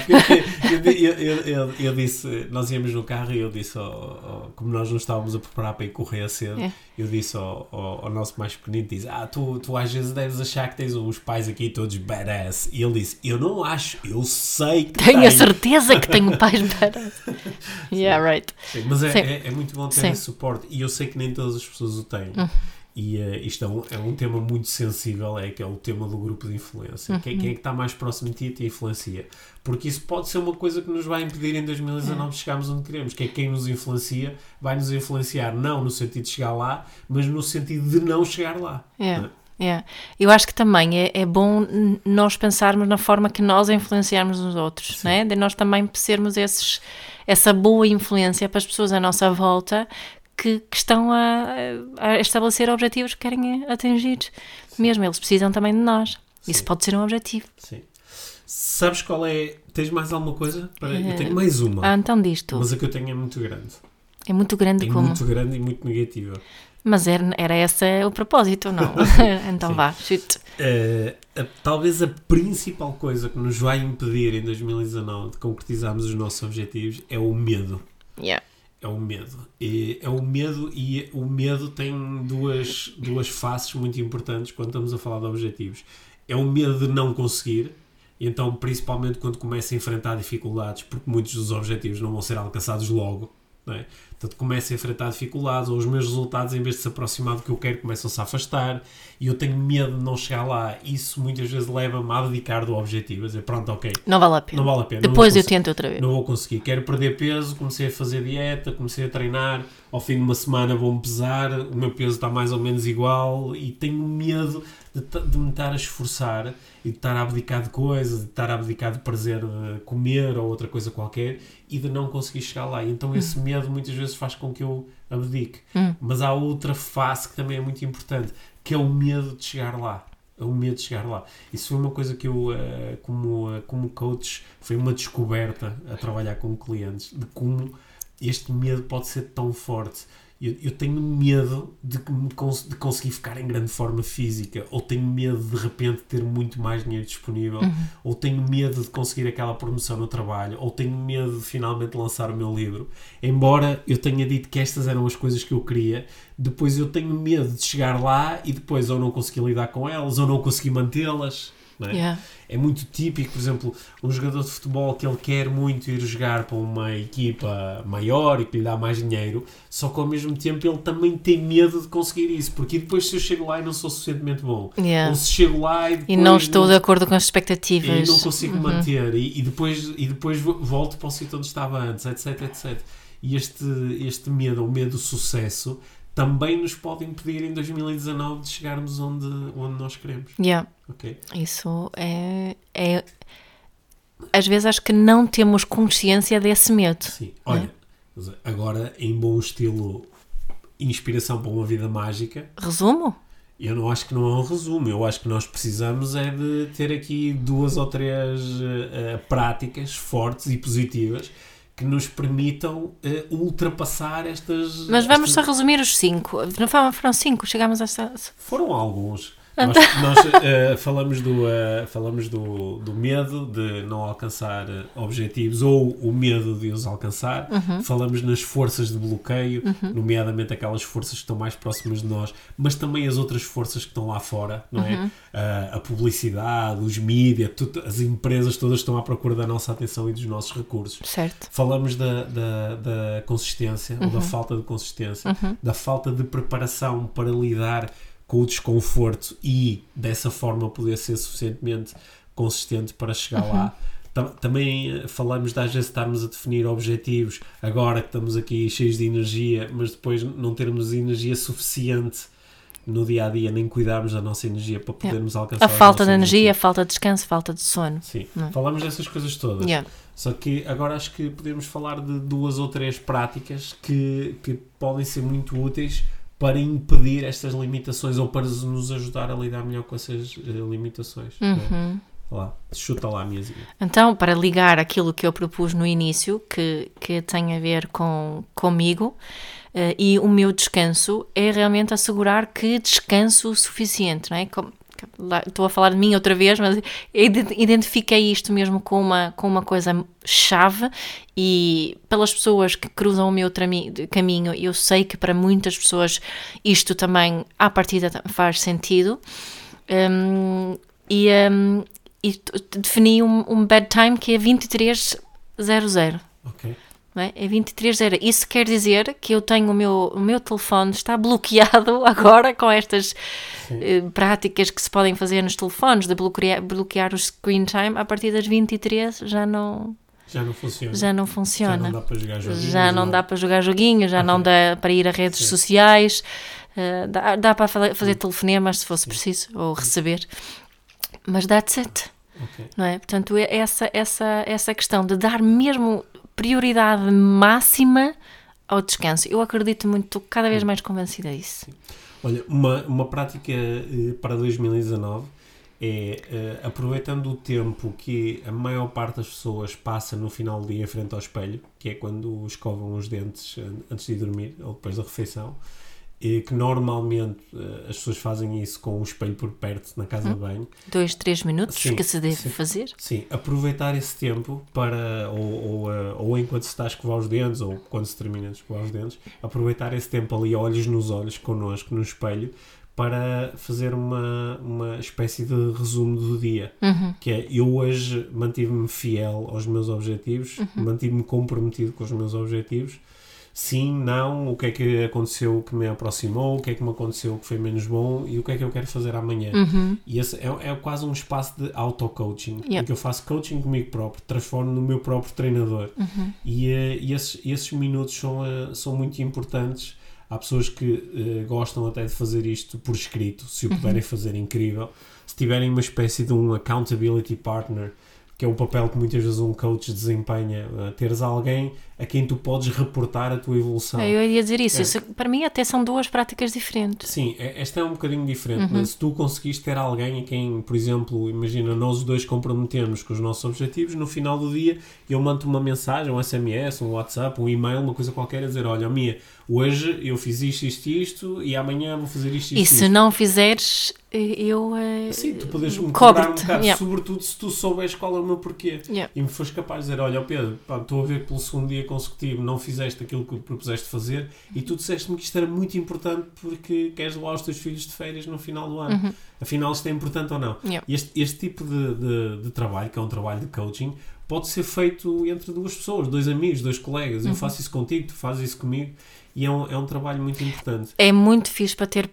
eu, eu, eu, eu- disse, nós íamos no carro e eu disse, ao- ao- como nós nos estávamos a preparar para ir correr cedo, É. eu disse ao, ao, ao nosso mais pequenino, diz, ah, tu, tu às vezes deves achar que tens os pais aqui todos badass. E ele disse, eu não acho, eu sei que Tenho a tenho." certeza que tenho pais para. Yeah, right. Sim, mas é, é, é muito bom ter Sim. esse suporte e eu sei que nem todas as pessoas o têm. Hum. E eh, isto é um, é um tema muito sensível, é que é o tema do grupo de influência. Quem, Uhum. quem é que está mais próximo de ti te influencia? Porque isso pode ser uma coisa que nos vai impedir em 2019 de chegarmos onde queremos. Que é quem nos influencia vai nos influenciar não no sentido de chegar lá, mas no sentido de não chegar lá. Yeah. É? Yeah. Eu acho que também é, é bom nós pensarmos na forma que nós influenciarmos os outros, né? de nós também sermos esses, essa boa influência para as pessoas à nossa volta que, que estão a, a estabelecer objetivos que querem atingir. Mesmo eles precisam também de nós. Isso Sim. pode ser um objetivo. Sim. Sabes qual é? Tens mais alguma coisa? Para... Eu Eh, tenho mais uma. Ah, então diz tu. Mas a que eu tenho é muito grande. É muito grande É como. muito grande e muito negativa. Mas era, era esse o propósito, não? então Sim. vá, chute. Eh, a- talvez a principal coisa que nos vai impedir em 2019 de concretizarmos os nossos objetivos é o medo. Yeah. É o medo. E é o medo e o medo tem duas, duas faces muito importantes quando estamos a falar de objetivos. É o medo de não conseguir, então principalmente quando começa a enfrentar dificuldades, porque muitos dos objetivos não vão ser alcançados logo. não é? Portanto, começo a enfrentar dificuldades, ou os meus resultados, em vez de se aproximar do que eu quero, começam-se a afastar, e eu tenho medo de não chegar lá. Isso muitas vezes leva-me a dedicar do objetivo, a dizer, pronto, ok, Não vale a pena. não vale a pena. Depois eu tento outra vez. não vou conseguir. Quero perder peso, comecei a fazer dieta, comecei a treinar. Ao fim de uma semana vou-me pesar, o meu peso está mais ou menos igual e tenho medo de, de me estar a esforçar e de estar a abdicar de coisas, de estar a abdicar de prazer de comer ou outra coisa qualquer e de não conseguir chegar lá. Então esse medo muitas vezes faz com que eu abdique. Mas há outra face que também é muito importante, que é o medo de chegar lá. É o medo de chegar lá. Isso foi uma coisa que eu, eh, como, eh, como coach, foi uma descoberta a trabalhar com clientes, de como este medo pode ser tão forte. Eu, eu tenho medo de, cons- de conseguir ficar em grande forma física, ou tenho medo de de repente ter muito mais dinheiro disponível, ou tenho medo de conseguir aquela promoção no trabalho, ou tenho medo de finalmente lançar o meu livro. Embora eu tenha dito que estas eram as coisas que eu queria, depois eu tenho medo de chegar lá e depois ou não conseguir lidar com elas, ou não conseguir mantê-las. Não é? Yeah. É muito típico, por exemplo, um jogador de futebol que ele quer muito ir jogar para uma equipa maior e que lhe dá mais dinheiro, só que ao mesmo tempo ele também tem medo de conseguir isso, porque depois se eu chego lá e não sou suficientemente bom, Yeah. ou se chego lá e, E não estou de acordo com as e expectativas. não consigo manter e, e depois, e depois vo- volto para o sítio onde estava antes, etc, etc. E este, este medo, o medo do sucesso, também nos pode impedir em 2019 de chegarmos onde, onde nós queremos. Yeah. ok? Isso é, é. Às vezes acho que não temos consciência desse medo. Sim, olha, mas agora em bom estilo inspiração para uma vida mágica, Resumo? eu não acho que não é um resumo, eu acho que nós precisamos é de ter aqui duas ou três eh, práticas fortes e positivas que nos permitam eh, ultrapassar estas. Mas vamos só estas- resumir os cinco. Não foram, foram cinco, chegámos a essa. Foram alguns. Nós, tá. nós, eh, falamos, do, eh, falamos do, do medo de não alcançar eh, objetivos ou o medo de os alcançar. Uhum. Falamos nas forças de bloqueio, nomeadamente aquelas forças que estão mais próximas de nós, mas também as outras forças que estão lá fora, não é? Uhum. Ah, a publicidade, os mídias, as empresas todas estão à procura da nossa atenção e dos nossos recursos. Certo. Falamos da, da, da consistência, ou da falta de consistência, da falta de preparação para lidar com o desconforto e dessa forma poder ser suficientemente consistente para chegar lá. Tam- Também eh, falamos de às vezes estarmos a definir objetivos agora que estamos aqui cheios de energia, mas depois não termos energia suficiente no dia a dia, nem cuidarmos da nossa energia para podermos alcançar A falta de nossos energia, a falta de descanso, falta de sono. Sim, Não é? falamos dessas coisas todas. Yeah. Só que agora acho que podemos falar de duas ou três práticas que, que podem ser muito úteis para impedir estas limitações ou para nos ajudar a lidar melhor com essas eh, limitações. é? Uhum. Lá, chuta lá, minhazinha. Então, para ligar aquilo que eu propus no início, que, que tem a ver com comigo, eh, e o meu descanso, é realmente assegurar que descanso o suficiente, não é? Como- estou a falar de mim outra vez, mas ide- identifiquei isto mesmo com uma, com uma coisa chave e pelas pessoas que cruzam o meu caminho, eu sei que para muitas pessoas isto também, à partida, faz sentido. Hum, e, hum, e defini um, um bedtime que é 2300. Ok? Não é? é 2300. Isso quer dizer que eu tenho o meu, o meu telefone está bloqueado agora com estas eh, práticas que se podem fazer nos telefones de bloquear, bloquear o screen time a partir das 23 já não, Já não funciona. já não Já funciona. não dá para jogar joguinhos. Já não dá para jogar joguinhos, já não Ok. dá para ir a redes Sim. sociais, eh, dá, dá para fa- fazer telefonemas se fosse preciso, ou receber, mas that's it, Ok. não é? Portanto, é essa, essa, essa questão de dar mesmo prioridade máxima ao descanso, eu acredito muito, estou cada vez mais convencida disso. Olha, uma, uma prática eh, para 2019 é eh, aproveitando o tempo que a maior parte das pessoas passa no final do dia em frente ao espelho, que é quando escovam os dentes eh, antes de dormir ou depois da refeição, e que normalmente eh, as pessoas fazem isso com o espelho por perto na casa de banho. Dois, três minutos Sim, que se deve sim. fazer. Sim, aproveitar esse tempo para, ou, ou, eh, ou enquanto se está a escovar os dentes, ou quando se termina de escovar os dentes, aproveitar esse tempo ali, olhos nos olhos, connosco, no espelho, para fazer uma, uma espécie de resumo do dia. Uhum. Que é, eu hoje mantive-me fiel aos meus objetivos, Uhum. mantive-me comprometido com os meus objetivos. Sim, não, o que é que aconteceu que me aproximou, o que é que me aconteceu que foi menos bom e o que é que eu quero fazer amanhã. E esse é, é quase um espaço de auto-coaching, Uhum. Em que eu faço coaching comigo próprio, transformo no meu próprio treinador. Uhum. E, eh, e esses, esses minutos são, eh, são muito importantes. Há pessoas que eh, gostam até de fazer isto por escrito, se Uhum. o puderem fazer, incrível. Se tiverem uma espécie de um accountability partner, que é o papel que muitas vezes um coach desempenha, eh, teres alguém a quem tu podes reportar a tua evolução. Eu ia dizer isso. É. Isso, para mim, até são duas práticas diferentes. Sim, é- esta é um bocadinho diferente. Uhum. mas Se tu conseguiste ter alguém a quem, por exemplo, imagina, nós os dois comprometemos com os nossos objetivos, no final do dia eu mando uma mensagem, um SMS, um WhatsApp, um e-mail, uma coisa qualquer, a dizer: Olha, Mia, hoje eu fiz isto, isto e isto, e amanhã vou fazer isto, E isto. se isto. não fizeres, eu. eh, Sim, tu podes me cobrar um bocado, Yeah. sobretudo se tu souberes qual é o meu porquê. Yeah. E me fores capaz de dizer: Olha, Pedro, pá, estou a ver pelo segundo dia consecutivo não fizeste aquilo que propuseste fazer e tu disseste-me que isto era muito importante porque queres levar os teus filhos de férias no final do ano. Afinal, isto é importante ou não? Yeah. Este, este tipo de, de, de trabalho, que é um trabalho de coaching, pode ser feito entre duas pessoas, dois amigos, dois colegas. Eu faço isso contigo, tu fazes isso comigo e é um, é um trabalho muito importante. É muito fixe para ter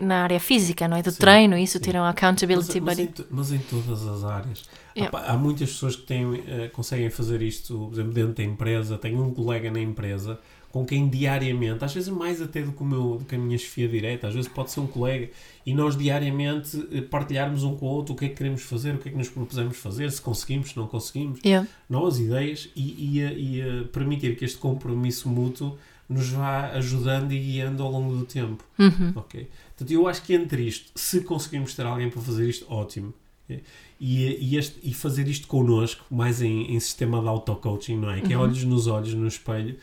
na área física, não é? Do Sim, treino, isso, sim. ter um Mas, accountability mas, buddy. em, mas em todas as áreas. Há Yeah. pa- Há, muitas pessoas que têm, eh, conseguem fazer isto, por exemplo, dentro da empresa. Tenho um colega na empresa com quem diariamente, às vezes mais até do que, o meu, do que a minha chefia direta, às vezes pode ser um colega, e nós diariamente eh, partilharmos um com o outro o que é que queremos fazer, o que é que nos propusemos fazer, se conseguimos, se não conseguimos, Yeah. novas ideias e, e, e permitir que este compromisso mútuo nos vá ajudando e guiando ao longo do tempo. Uhum. Ok? Portanto, eu acho que entre isto, se conseguirmos ter alguém para fazer isto, ótimo. E, e, este, e fazer isto connosco, mais em, em sistema de auto-coaching, não é? Que é olhos nos olhos, no espelho,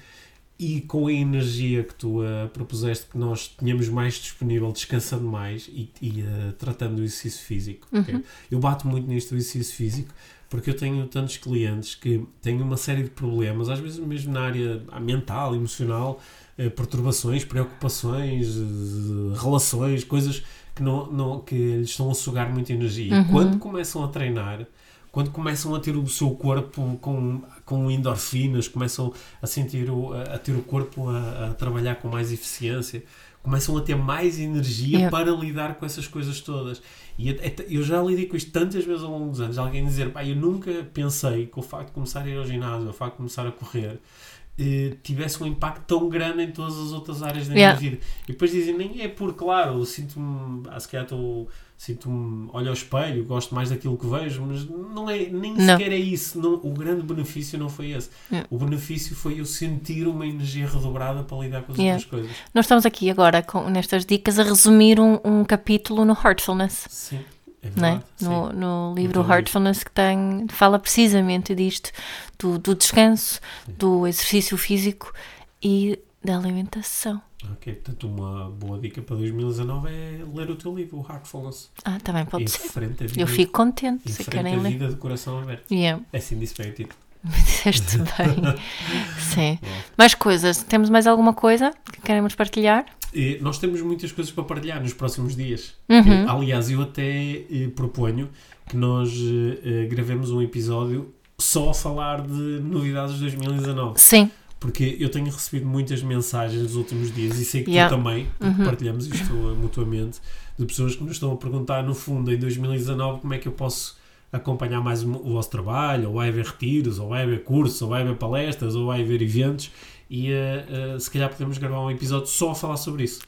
e com a energia que tu ah, propuseste que nós tenhamos mais disponível, descansando mais e, e, ah, tratando do exercício físico. ok? Eu bato muito nisto do exercício físico porque eu tenho tantos clientes que têm uma série de problemas, às vezes mesmo na área mental, emocional, eh, perturbações, preocupações, eh, relações, coisas que, não, não, que lhes estão a sugar muita energia. E quando começam a treinar, quando começam a ter o seu corpo com, com endorfinas, começam a sentir o, a, ter o corpo a, a trabalhar com mais eficiência, começam a ter mais energia para lidar com essas coisas todas. E eu já lidei com isto tantas vezes ao longo dos anos. Alguém dizer, pá, eu nunca pensei que o facto de começar a ir ao ginásio, o facto de começar a correr, eh, tivesse um impacto tão grande em todas as outras áreas da Yeah. minha vida. E depois dizem, nem é por, claro, eu sinto-me, ah, se calhar estou, sinto-me, olho ao espelho, gosto mais daquilo que vejo, mas não é, nem Não. sequer é isso. Não, o grande benefício não foi esse. Yeah. O benefício foi eu sentir uma energia redobrada para lidar com as Yeah. outras coisas. Nós estamos aqui agora, com, nestas dicas, a resumir um, um capítulo no Heartfulness. Sim, é não é? verdade. sim. No, no livro Heartfulness que tem, fala precisamente disto, do, do descanso, do exercício físico e da alimentação. Ok, portanto, uma boa dica para 2019 é ler o teu livro, o Heartfulness. Ah, também pode em ser. frente vida, Eu fico contente se querem ler. vida de coração aberto. Yeah, É assim disse bem o título. me disseste bem. Sim. Mais coisas? Temos mais alguma coisa que queremos partilhar? E nós temos muitas coisas para partilhar nos próximos dias. Uhum. Eh, Aliás, eu até eh, proponho que nós eh, eh, gravemos um episódio só a falar de novidades de 2019. Sim. Porque eu tenho recebido muitas mensagens nos últimos dias e sei que Yeah. tu também, porque partilhamos isto mutuamente, de pessoas que nos estão a perguntar, no fundo, em 2019, como é que eu posso acompanhar mais o, o vosso trabalho, ou vai haver retiros, ou vai haver cursos, ou vai haver palestras, ou vai haver eventos, e uh, uh, se calhar podemos gravar um episódio só a falar sobre isso.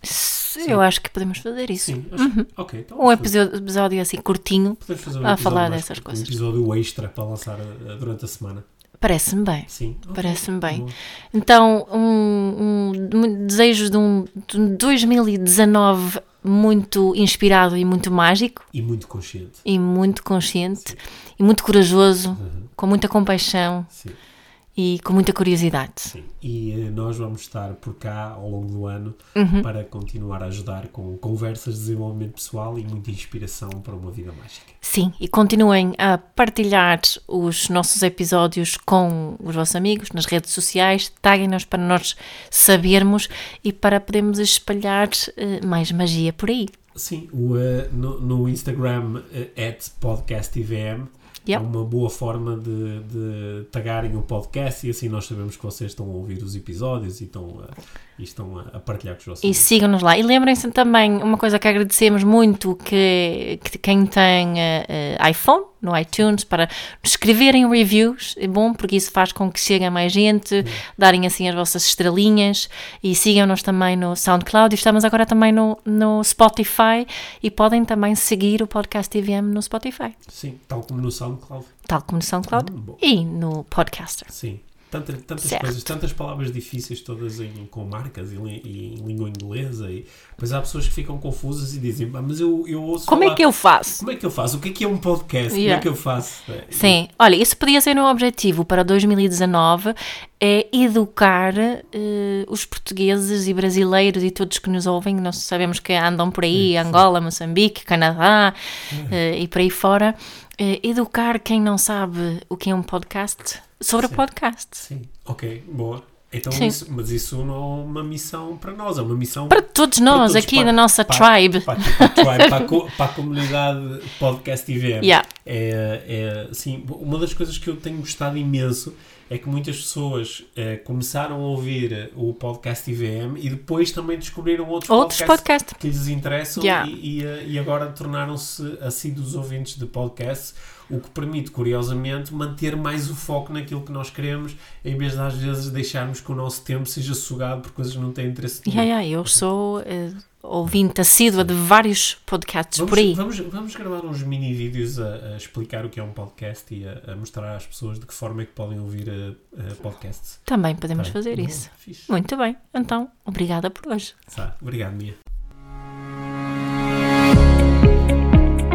Eu acho que podemos fazer isso. Sim, acho, ok. Então Um episódio, episódio assim curtinho. um a falar mais- dessas coisas. Um episódio extra para lançar uh, durante a semana. Parece-me bem. Sim. Parece-me bem. bom. Então, um, um desejo de um, de um 2019 muito inspirado e muito mágico E muito consciente. e muito consciente e muito corajoso, Uhum. com muita compaixão Sim. E com muita curiosidade. Sim, e eh, nós vamos estar por cá ao longo do ano Uhum. para continuar a ajudar com conversas de desenvolvimento pessoal e muita inspiração para uma vida mágica. Sim, e continuem a partilhar os nossos episódios com os vossos amigos nas redes sociais, taguem-nos para nós sabermos e para podermos espalhar eh, mais magia por aí. Sim, eh, no, Instagram, at podcastivm, Yep. É uma boa forma de, de tagarem o podcast e assim nós sabemos que vocês estão a ouvir os episódios e estão a, e estão a, partilhar com os vossos E sigam-nos lá. E lembrem-se também, uma coisa que agradecemos muito, que, que quem tem eh, iPhone, no iTunes, para escreverem reviews, é bom, porque isso faz com que chegue a mais gente, darem assim as vossas estrelinhas, e sigam-nos também no SoundCloud, e estamos agora também no, no Spotify, e podem também seguir o Podcast TVM no Spotify, Sim, tal como no SoundCloud. tal como no SoundCloud, Hum, e no Podcaster. Sim. Tanta, tantas Certo. coisas, tantas palavras difíceis, todas em, com marcas e, e em língua inglesa. E depois há pessoas que ficam confusas e dizem, "Ah, mas eu, eu ouço Como é falar- que eu faço? Como é que eu faço? O que é que é um podcast? Como Yeah. é que eu faço? É, Sim, olha, isso podia ser um objetivo para 2019, é educar eh, os portugueses e brasileiros e todos que nos ouvem, nós sabemos que andam por aí, Angola, Moçambique, Canadá eh, e por aí fora, educar quem não sabe o que é um podcast sobre Sim. podcast. Sim, ok, boa. Então, isso, mas isso não é uma missão para nós, é uma missão Para todos nós, todos, aqui para- da nossa para- tribe. Para, para, a para, para comunidade podcast IVM. Yeah. É, é, sim, uma das coisas que eu tenho gostado imenso é que muitas pessoas eh, começaram a ouvir o podcast IVM e depois também descobriram outros, Outros podcasts podcasts. que lhes interessam Yeah. e, e, eh, e agora tornaram-se assíduos ouvintes de podcasts, o que permite, curiosamente, manter mais o foco naquilo que nós queremos, em vez de às vezes deixarmos que o nosso tempo seja sugado por coisas que não têm interesse nenhum. Yeah, yeah, eu sou eh, ouvinte assídua de vários podcasts Vamos, por aí. Vamos, vamos gravar uns mini vídeos a, a explicar o que é um podcast e a, a mostrar às pessoas de que forma é que podem ouvir eh, eh, podcasts. Também podemos Tá? fazer Boa, isso. fixe. Muito bem, então, obrigada por hoje. Tá, Obrigado, Mia.